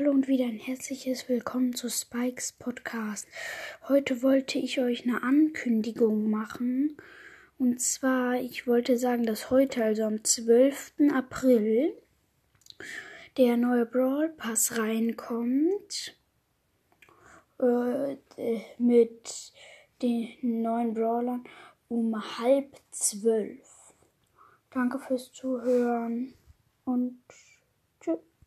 Hallo und wieder ein herzliches Willkommen zu Spikes Podcast. Heute wollte ich euch eine Ankündigung machen. Und zwar, ich wollte sagen, dass heute, also am 12. April, der neue Brawl Pass reinkommt. Äh, äh, mit den neuen Brawlern um halb zwölf. Danke fürs Zuhören